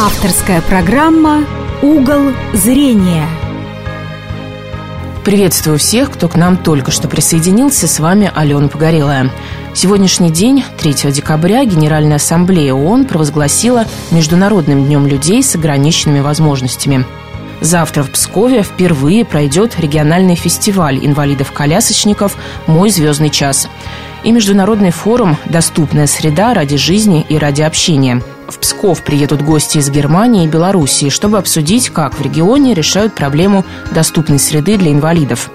Авторская программа «Угол зрения». Приветствую всех, кто к нам только что присоединился. С вами Алена Погорелая. Сегодняшний день, 3 декабря, Генеральная ассамблея ООН провозгласила Международным днем людей с ограниченными возможностями. Завтра в Пскове впервые пройдет региональный фестиваль инвалидов-колясочников «Мой звездный час» и международный форум «Доступная среда ради жизни и ради общения». В Псков приедут гости из Германии и Белоруссии, чтобы обсудить, как в регионе решают проблему доступной среды для инвалидов.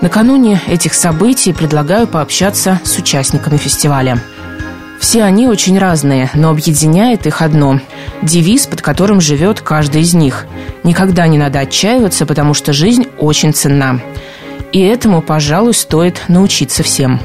Накануне этих событий предлагаю пообщаться с участниками фестиваля. Все они очень разные, но объединяет их одно – девиз, под которым живет каждый из них. Никогда не надо отчаиваться, потому что жизнь очень ценна. И этому, пожалуй, стоит научиться всем.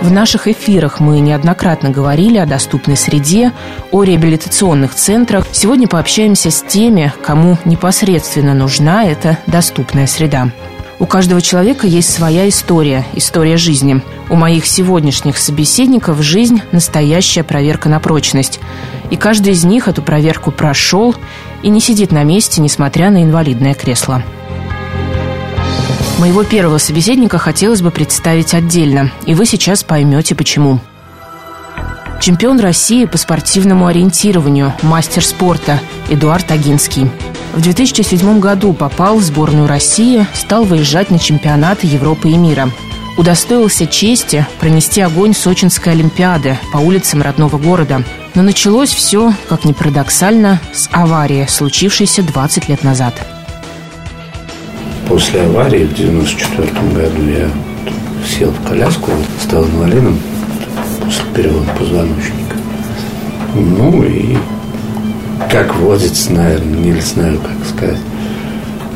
В наших эфирах мы неоднократно говорили о доступной среде, о реабилитационных центрах. Сегодня пообщаемся с теми, кому непосредственно нужна эта доступная среда. У каждого человека есть своя история, история жизни. У моих сегодняшних собеседников жизнь – настоящая проверка на прочность. И каждый из них эту проверку прошел и не сидит на месте, несмотря на инвалидное кресло. Моего первого собеседника хотелось бы представить отдельно, и вы сейчас поймете почему. Чемпион России по спортивному ориентированию, мастер спорта Эдуард Агинский. В 2007 году попал в сборную России, стал выезжать на чемпионаты Европы и мира. Удостоился чести пронести огонь Сочинской Олимпиады по улицам родного города. Но началось все, как ни парадоксально, с аварии, случившейся 20 лет назад – После аварии в 94 году я сел в коляску, стал инвалидом после перелома позвоночника. Ну и как водится, наверное, не знаю, как сказать,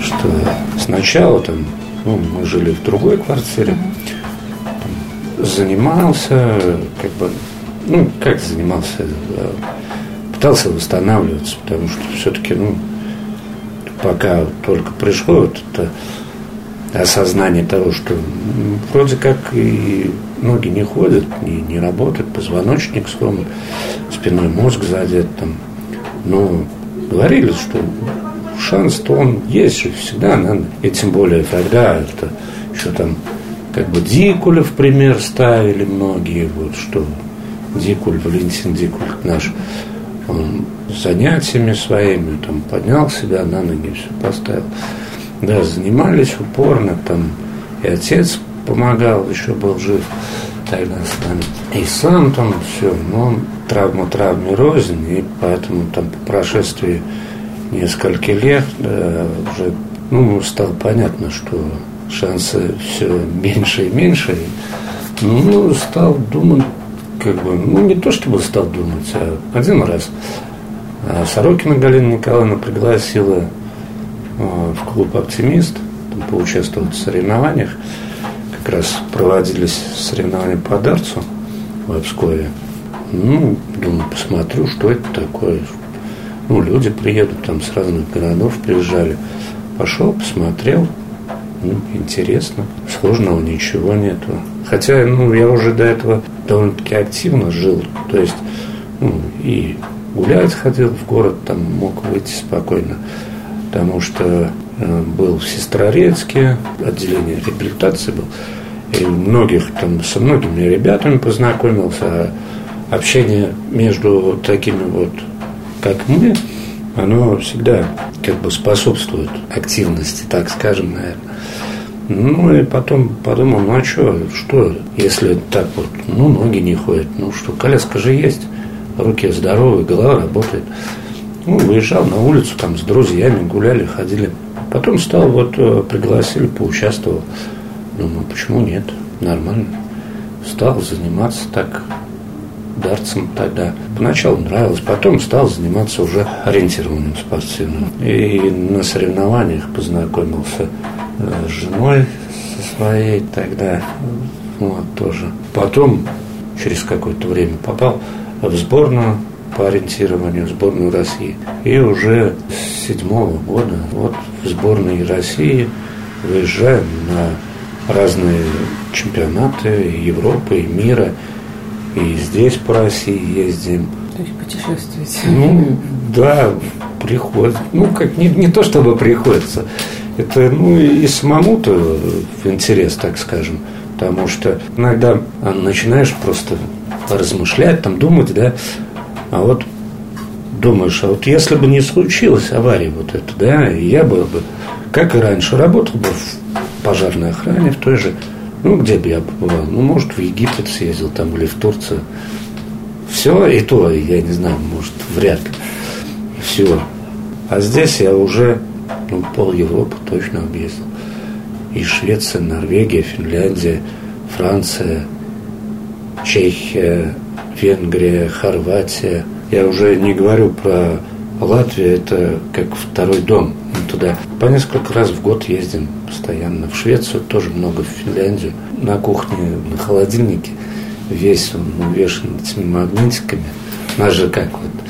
что сначала там, ну, мы жили в другой квартире, занимался, как бы, ну, как занимался, пытался восстанавливаться, потому что все-таки, ну, пока только пришло вот это осознание того, что вроде как и ноги не ходят, не, не работают, позвоночник сломан, спиной мозг задет там. Но говорили, что шанс-то он есть всегда, надо. И тем более тогда это еще там как бы Дикуля в пример ставили многие, вот что Дикуль, Валентин Дикуль наш, он занятиями своими, там, поднял себя на ноги, все поставил. Да, занимались упорно, там, и отец помогал, еще был жив тогда с нами. И сам там все, но травма травме рознь, и поэтому там по прошествии нескольких лет да, уже ну, стало понятно, что шансы все меньше и меньше. Ну, стал думать, как бы, ну, не то чтобы стал думать, а один раз а Сорокина Галина Николаевна пригласила в клуб «Оптимист» там, поучаствовать в соревнованиях. Как раз проводились соревнования по дарцу в Обскове. Ну, думаю, посмотрю, что это такое. Ну, люди приедут там с разных городов, приезжали. Пошел, посмотрел. Ну, интересно. Сложного ничего нету. Хотя, ну, я уже до этого довольно-таки активно жил. То есть, ну, и гулять ходил в город, там мог выйти спокойно, потому что э, был в Сестрорецке, отделение реабилитации был, и многих там, со многими ребятами познакомился, а общение между такими вот, как мы, оно всегда как бы способствует активности, так скажем, наверное. Ну и потом подумал, ну а что, что, если так вот, ну ноги не ходят, ну что, коляска же есть руки здоровые, голова работает. Ну, выезжал на улицу там с друзьями, гуляли, ходили. Потом стал, вот, э, пригласили, поучаствовал. Думаю, почему нет, нормально. Стал заниматься так, дарцем тогда. Поначалу нравилось, потом стал заниматься уже ориентированным спортивным. И на соревнованиях познакомился с женой со своей тогда, вот тоже. Потом, через какое-то время попал в сборную по ориентированию, в сборную России. И уже с седьмого года вот в сборной России выезжаем на разные чемпионаты Европы и мира. И здесь по России ездим. То есть путешествуете? Ну, да, приходится. Ну, как не, не то чтобы приходится. Это, ну, и самому-то интерес, так скажем. Потому что иногда начинаешь просто размышлять, там думать, да, а вот думаешь, а вот если бы не случилась авария вот эта, да, я бы, как и раньше, работал бы в пожарной охране, в той же, ну, где бы я побывал, ну, может, в Египет съездил там или в Турцию. Все, и то, я не знаю, может, вряд ли. Все. А здесь я уже ну, пол Европы точно объездил. И Швеция, Норвегия, Финляндия, Франция, Чехия, Венгрия, Хорватия. Я уже не говорю про Латвию, это как второй дом. Мы туда по несколько раз в год ездим постоянно. В Швецию тоже много, в Финляндию. На кухне, на холодильнике весь он увешан этими магнитиками. Нас же как вот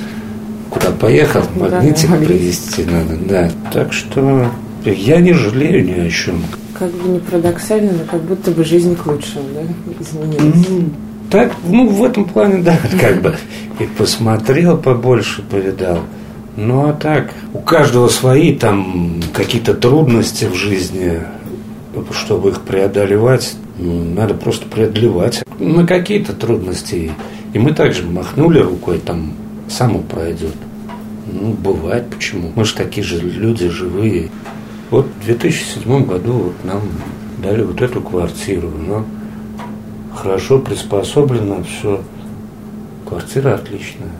куда поехал, магнитик да, привезти надо. Да. Так что я не жалею ни о чем. Как бы не парадоксально, но как будто бы жизнь к лучшему, да, изменилась. Ну, так, ну, в этом плане, да, как бы и посмотрел побольше, повидал. Ну, а так, у каждого свои там какие-то трудности в жизни, чтобы их преодолевать, ну, надо просто преодолевать. На какие-то трудности. И мы также махнули рукой, там, само пройдет. Ну, бывает, почему. Мы же такие же люди живые. Вот в 2007 году вот нам дали вот эту квартиру, но хорошо приспособлено все. Квартира отличная.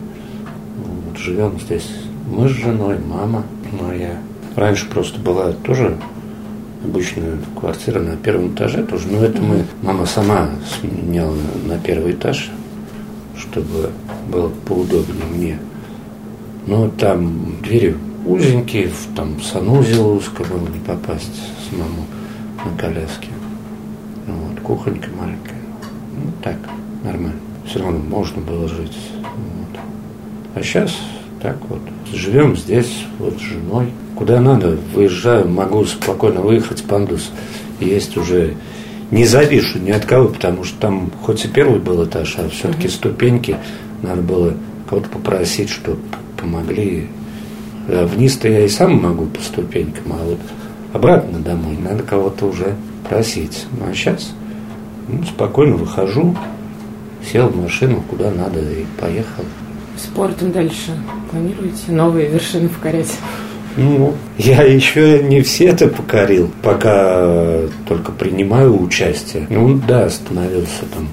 Вот, живем здесь мы с женой, мама моя. Раньше просто была тоже обычная квартира на первом этаже тоже, но это мы, мама сама сменяла на первый этаж, чтобы было поудобнее мне. Но там двери узенькие, там санузел узко было не попасть самому на коляске. Ну, вот, кухонька маленькая. Ну, так, нормально. Все равно можно было жить. Вот. А сейчас так вот. Живем здесь, вот с женой. Куда надо, выезжаю, могу спокойно выехать, пандус есть уже. Не завишу ни от кого, потому что там хоть и первый был этаж, а все-таки ступеньки надо было кого-то попросить, чтобы помогли. А вниз-то я и сам могу по ступенькам, а вот обратно домой надо кого-то уже просить. Ну, а сейчас ну, спокойно выхожу, сел в машину, куда надо и поехал. Спортом дальше планируете новые вершины покорять? Ну, я еще не все это покорил, пока только принимаю участие. Ну, да, становился там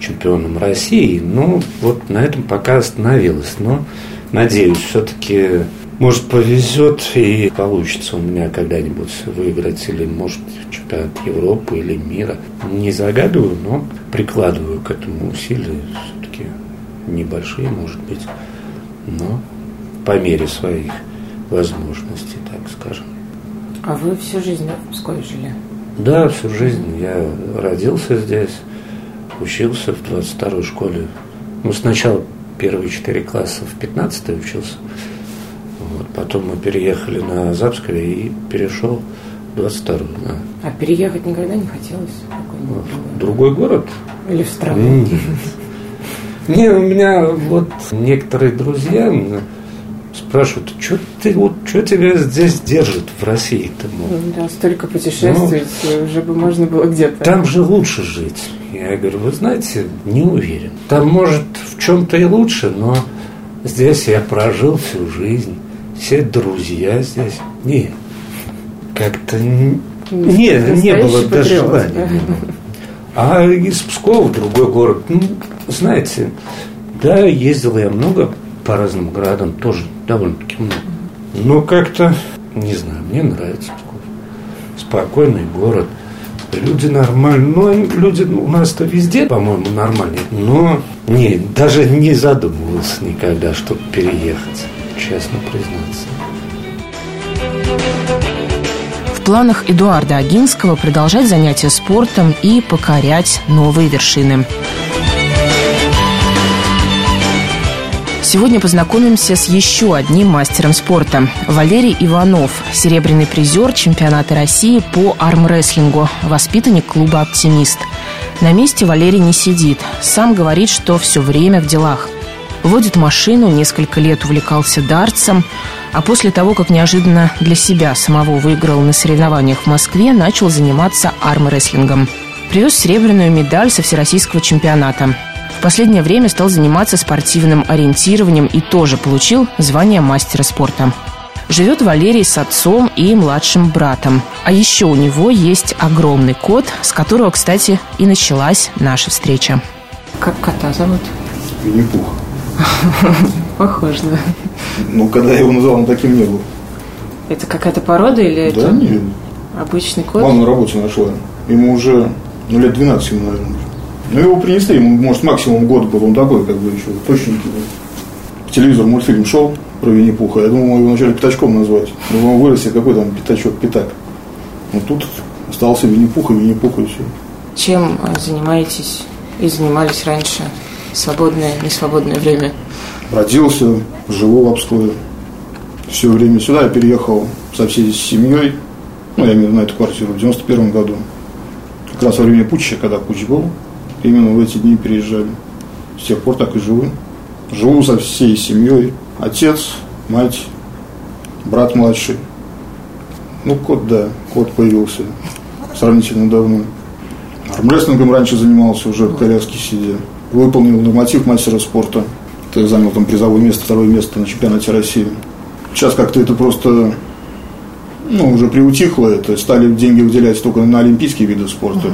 чемпионом России, ну, вот на этом пока остановилась. Но надеюсь, все-таки, может, повезет и получится у меня когда-нибудь выиграть или, может, чемпионат Европы или мира. Не загадываю, но прикладываю к этому усилия все-таки небольшие, может быть, но по мере своих возможностей, так скажем. А вы всю жизнь в Пскове жили? Да, всю жизнь. Я родился здесь, учился в 22-й школе. Ну, сначала первые четыре класса в 15-й учился. Вот. Потом мы переехали на Запское и перешел в 22-ю. Да. А переехать никогда не хотелось? В другой город? Или в страну? Нет. Не, у меня вот некоторые друзья спрашивают, что ты вот что тебя здесь держит в России-то? Да, столько путешествовать, ну, уже бы можно было где-то. Там же лучше жить. Я говорю, вы знаете, не уверен. Там может в чем-то и лучше, но здесь я прожил всю жизнь, все друзья здесь. Нет, как-то не, не, не было даже желания. А из Пскова другой город, ну, знаете, да, ездил я много по разным городам, тоже довольно-таки много. Но как-то, не знаю, мне нравится Псков. Спокойный город, люди нормальные. Ну, люди у нас-то везде, по-моему, нормальные. Но не, даже не задумывался никогда, чтобы переехать, честно признаться. В планах Эдуарда Агинского продолжать занятия спортом и покорять новые вершины. Сегодня познакомимся с еще одним мастером спорта. Валерий Иванов, серебряный призер чемпионата России по армрестлингу, воспитанник клуба «Оптимист». На месте Валерий не сидит. Сам говорит, что все время в делах. Водит машину, несколько лет увлекался дартсом, а после того, как неожиданно для себя самого выиграл на соревнованиях в Москве, начал заниматься армрестлингом. Привез серебряную медаль со всероссийского чемпионата. В последнее время стал заниматься спортивным ориентированием и тоже получил звание мастера спорта. Живет Валерий с отцом и младшим братом. А еще у него есть огромный кот, с которого, кстати, и началась наша встреча. Как кота зовут? Винни-Пух. Похоже, да. Ну, когда я его назвал, он таким не был. Это какая-то порода или Да, это нет. обычный кот? Мама на работе нашла. Ему уже, ну, лет 12 ему, наверное. Ну, его принесли, ему, может, максимум год был. Он такой, как бы, еще точненький был. По телевизору мультфильм шел про Винни-Пуха. Я думал, его вначале пятачком назвать. Думал, он вырастет, какой там пятачок, пятак. Но тут остался Винни-Пух и Винни-Пух, и все. Чем э, занимаетесь и занимались раньше? Свободное, несвободное время? Родился, живу в Обскове. Все время сюда я переехал со всей семьей. Ну, я имею в виду на эту квартиру в 91 году. Как раз во время путча, когда путч был, именно в эти дни переезжали. С тех пор так и живу. Живу со всей семьей. Отец, мать, брат младший. Ну, кот, да, кот появился сравнительно давно. Армрестлингом раньше занимался уже в коляске сидя. Выполнил норматив мастера спорта. Ты занял там призовое место, второе место на чемпионате России. Сейчас как-то это просто ну, уже приутихло это. Стали деньги выделять только на олимпийские виды спорта.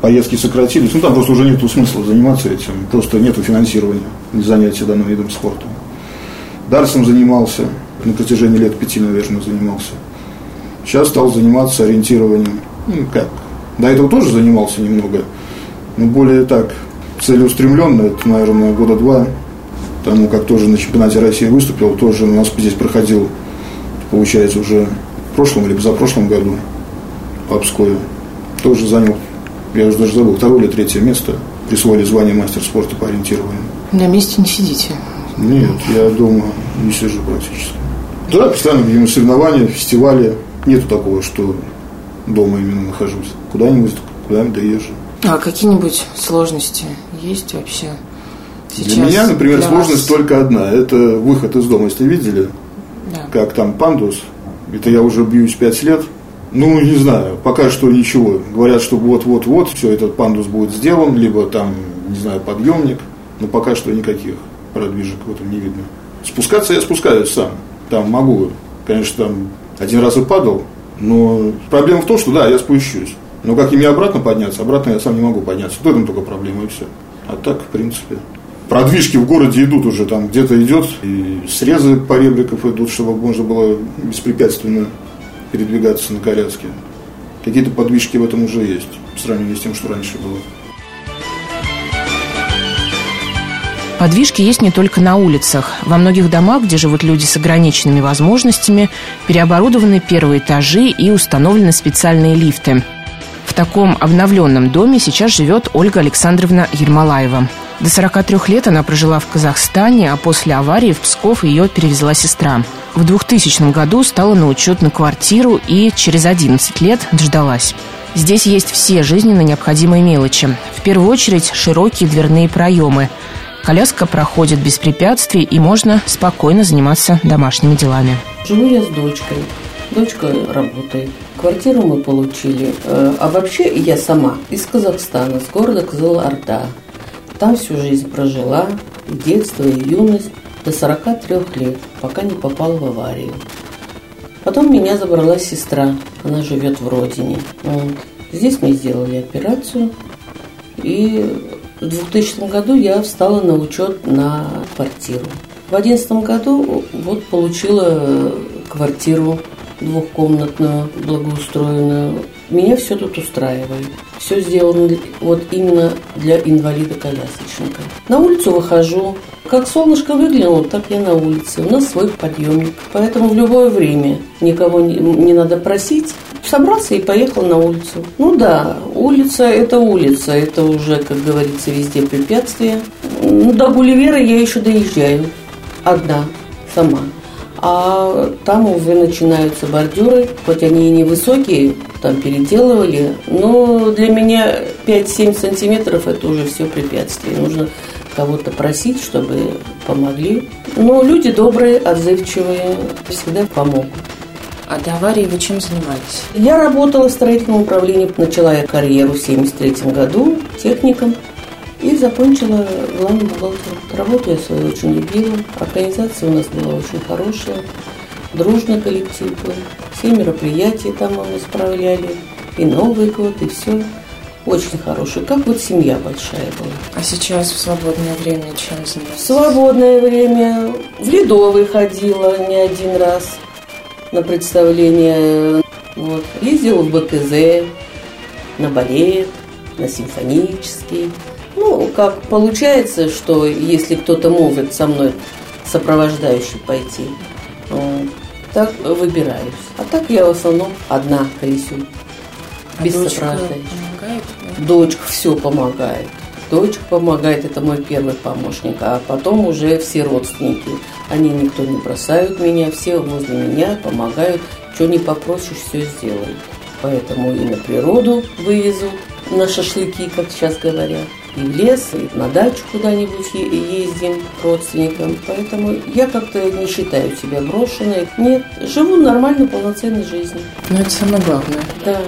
Поездки сократились. Ну, там просто уже нету смысла заниматься этим. Просто нету финансирования для занятия данным видом спорта. Дарсом занимался. На протяжении лет пяти, наверное, занимался. Сейчас стал заниматься ориентированием. Ну, как? До этого тоже занимался немного. Но более так, целеустремленно. Это, наверное, года два тому, как тоже на чемпионате России выступил, тоже у нас здесь проходил, получается, уже в прошлом или позапрошлом году в Обскове. Тоже занял, я уже даже забыл, второе или третье место. Присвоили звание мастер спорта по ориентированию. На месте не сидите. Нет, я дома не сижу практически. Да, постоянно где соревнования, фестивали. Нету такого, что дома именно нахожусь. Куда-нибудь, куда-нибудь доезжу. А какие-нибудь сложности есть вообще? Сейчас Для меня, например, для сложность вас? только одна. Это выход из дома. Если видели, Да. как там пандус, это я уже бьюсь пять лет. Ну, не знаю, пока что ничего. Говорят, что вот-вот-вот, все, этот пандус будет сделан, либо там, не знаю, подъемник. Но пока что никаких продвижек в этом не видно. Спускаться я спускаюсь сам. Там могу. Конечно, там один раз и падал, но проблема в том, что да, я спущусь. Но как и обратно подняться, обратно я сам не могу подняться. В этом только проблема и все. А так, в принципе, продвижки в городе идут уже, там где-то идет, и срезы поребриков идут, чтобы можно было беспрепятственно передвигаться на коляске. Какие-то подвижки в этом уже есть, в сравнении с тем, что раньше было. Подвижки есть не только на улицах. Во многих домах, где живут люди с ограниченными возможностями, переоборудованы первые этажи и установлены специальные лифты. В таком обновленном доме сейчас живет Ольга Александровна Ермолаева. До 43 лет она прожила в Казахстане, а после аварии в Псков ее перевезла сестра. В 2000 году стала на учет на квартиру и через 11 лет дождалась. Здесь есть все жизненно необходимые мелочи. В первую очередь широкие дверные проемы. Коляска проходит без препятствий и можно спокойно заниматься домашними делами. Живу я с дочкой. Дочка работает. Квартиру мы получили. Э, А вообще я сама из Казахстана, с города Кызыл-Орда. Там всю жизнь прожила, и детство, и юность, до 43 лет, пока не попала в аварию. Потом меня забрала сестра, она живет в родине. Здесь мне сделали операцию, и в 2000 году я встала на учет на квартиру. В 2011 году вот получила квартиру двухкомнатную, благоустроенную. Меня все тут устраивает. Все сделано вот именно для инвалида-колясочника. На улицу выхожу. Как солнышко выглянуло, так я на улице. У нас свой подъемник. Поэтому в любое время никого не, не надо просить. Собрался и поехал на улицу. Ну да, улица – это улица. Это уже, как говорится, везде препятствия. Ну, до Гулливера я еще доезжаю. Одна, сама. А там уже начинаются бордюры, хоть они и невысокие, там переделывали, но для меня 5-7 сантиметров это уже все препятствие. Нужно кого-то просить, чтобы помогли. Но люди добрые, отзывчивые, всегда помогут. А до аварии вы чем занимались? Я работала в строительном управлении, начала я карьеру в 73 году техником и закончила главным бухгалтером. Работу я свою очень любила, организация у нас была очень хорошая, дружный коллектив был, все мероприятия там мы справляли, и Новый год, и все. Очень хороший, как вот семья большая была. А сейчас в свободное время чем В занимаетесь? свободное время в Ледовый ходила не один раз на представление. Вот. Ездила в БКЗ, на балет, на симфонический. Ну, как получается, что если кто-то может со мной сопровождающий пойти, вот, так выбираюсь. А так я в основном одна колесю, А без да? Дочка все помогает. Дочка помогает, это мой первый помощник, а потом уже все родственники. Они никто не бросают меня, все возле меня помогают. Что не попросишь, все сделают. Поэтому и на природу вывезут, на шашлыки, как сейчас говорят, и в лес, и на дачу куда-нибудь ездим к родственникам. Поэтому я как-то не считаю себя брошенной. Нет, живу нормально, полноценной жизнью. Ну, это самое главное. Да.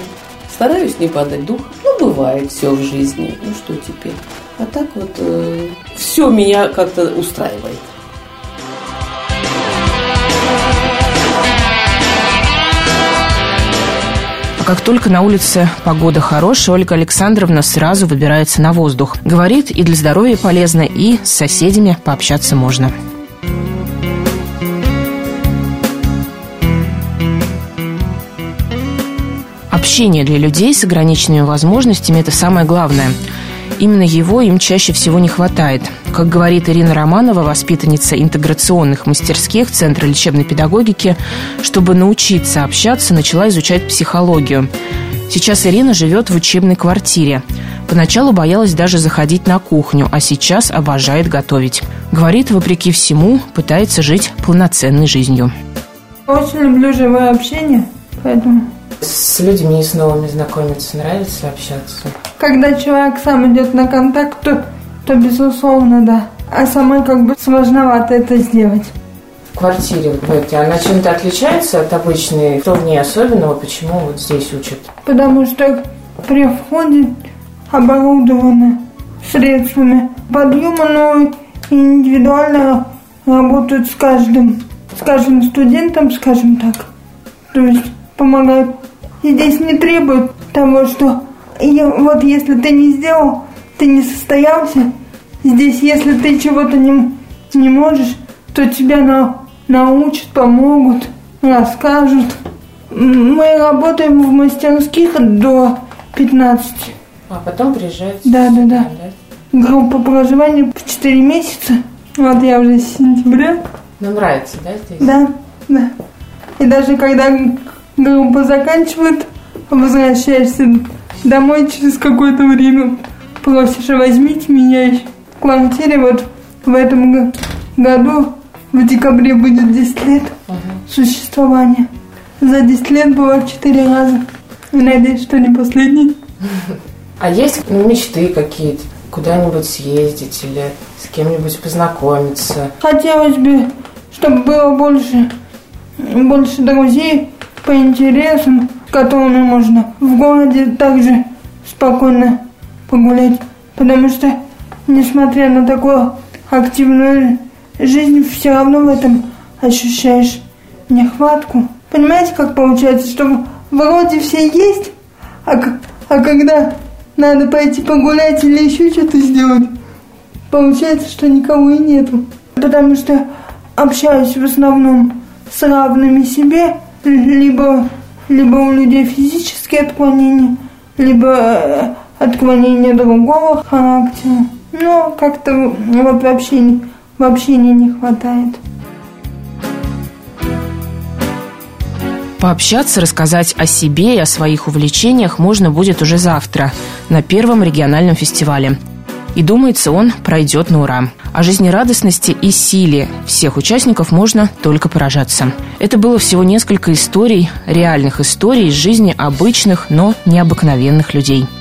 Стараюсь не падать дух. Ну, бывает все в жизни. Ну, что теперь? А так вот, все меня как-то устраивает. Как только на улице погода хорошая, Ольга Александровна сразу выбирается на воздух. Говорит, и для здоровья полезно, и с соседями пообщаться можно. Общение для людей с ограниченными возможностями – это самое главное. Именно его им чаще всего не хватает. Как говорит Ирина Романова, воспитанница интеграционных мастерских Центра лечебной педагогики, чтобы научиться общаться, начала изучать психологию. Сейчас Ирина живет в учебной квартире. Поначалу боялась даже заходить на кухню, а сейчас обожает готовить. Говорит, вопреки всему, пытается жить полноценной жизнью. Очень люблю живое общение, поэтому С людьми с новыми знакомиться нравится общаться? когда человек сам идет на контакт, то, то безусловно, да. А самой как бы сложновато это сделать. В квартире вы живете, она чем-то отличается от обычной? Что в ней особенного? Почему вот здесь учат? Потому что при входе оборудованы средствами подъема, но и индивидуально работают с каждым, с каждым студентом, скажем так. То есть помогают. И здесь не требуют того, что и вот если ты не сделал, ты не состоялся. Здесь, если ты чего-то не, не можешь, то тебя на, научат, помогут, расскажут. Мы работаем в мастерских до 15. А потом приезжаете? Да, да, да. да? Группа проживания в 4 месяца. Вот я уже с сентября. Ну, нравится, да, здесь? Да, да. И даже когда группа заканчивает, возвращаешься домой через какое-то время, просишь, возьмите меня в квартире. Вот в этом году, в декабре будет 10 лет существования. За 10 лет было 4 раза. И надеюсь, что не последний. А есть мечты какие-то? Куда-нибудь съездить или с кем-нибудь познакомиться? Хотелось бы, чтобы было больше, больше друзей по интересам, с которыми можно в городе также спокойно погулять. Потому что, несмотря на такую активную жизнь, все равно в этом ощущаешь нехватку. Понимаете, как получается, что вроде все есть, а, а когда надо пойти погулять или еще что-то сделать, получается, что никого и нету. Потому что общаюсь в основном с равными себе, либо, либо у людей физические отклонения, либо э, отклонения другого характера. Но как-то вот вообще, вообще не хватает. Пообщаться, рассказать о себе и о своих увлечениях можно будет уже завтра на первом региональном фестивале. И думается, он пройдет на ура. О жизнерадостности и силе всех участников можно только поражаться. Это было всего несколько историй, реальных историй из жизни обычных, но необыкновенных людей –